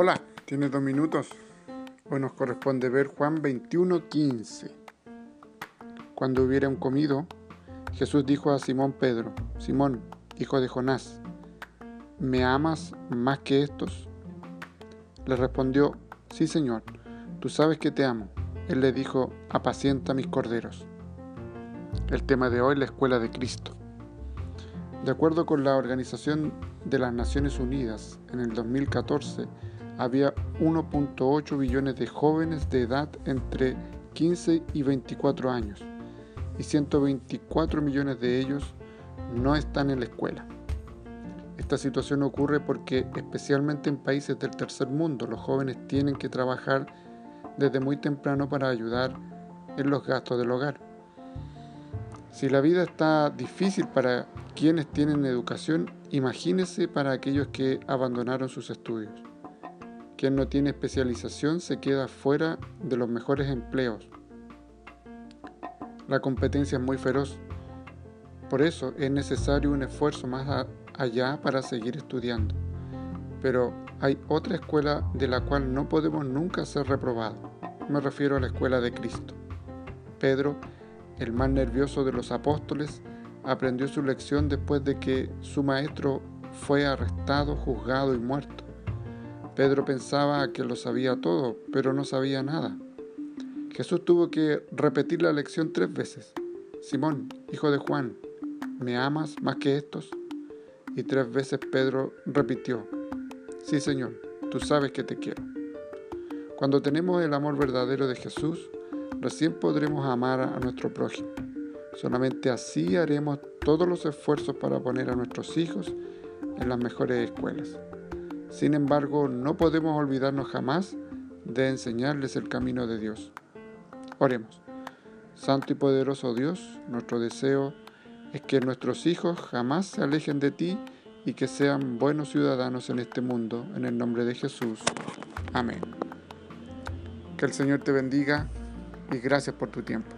Hola, ¿tienes dos minutos? Hoy nos corresponde ver Juan 21:15. Cuando hubieran comido, Jesús dijo a Simón Pedro, Simón, hijo de Jonás, ¿me amas más que estos? Le respondió, sí Señor, tú sabes que te amo. Él le dijo, apacienta mis corderos. El tema de hoy, la escuela de Cristo. De acuerdo con la Organización de las Naciones Unidas, en el 2014, había 1.8 billones de jóvenes de edad entre 15 y 24 años y 124 millones de ellos no están en la escuela. Esta situación ocurre porque especialmente en países del tercer mundo los jóvenes tienen que trabajar desde muy temprano para ayudar en los gastos del hogar. Si la vida está difícil para quienes tienen educación, imagínese para aquellos que abandonaron sus estudios. Quien no tiene especialización se queda fuera de los mejores empleos. La competencia es muy feroz. Por eso es necesario un esfuerzo más allá para seguir estudiando. Pero hay otra escuela de la cual no podemos nunca ser reprobados. Me refiero a la escuela de Cristo. Pedro, el más nervioso de los apóstoles, aprendió su lección después de que su maestro fue arrestado, juzgado y muerto. Pedro pensaba que lo sabía todo, pero no sabía nada. Jesús tuvo que repetir la lección tres veces. Simón, hijo de Juan, ¿me amas más que estos? Y tres veces Pedro repitió, sí Señor, tú sabes que te quiero. Cuando tenemos el amor verdadero de Jesús, recién podremos amar a nuestro prójimo. Solamente así haremos todos los esfuerzos para poner a nuestros hijos en las mejores escuelas. Sin embargo, no podemos olvidarnos jamás de enseñarles el camino de Dios. Oremos. Santo y poderoso Dios, nuestro deseo es que nuestros hijos jamás se alejen de ti y que sean buenos ciudadanos en este mundo, en el nombre de Jesús. Amén. Que el Señor te bendiga y gracias por tu tiempo.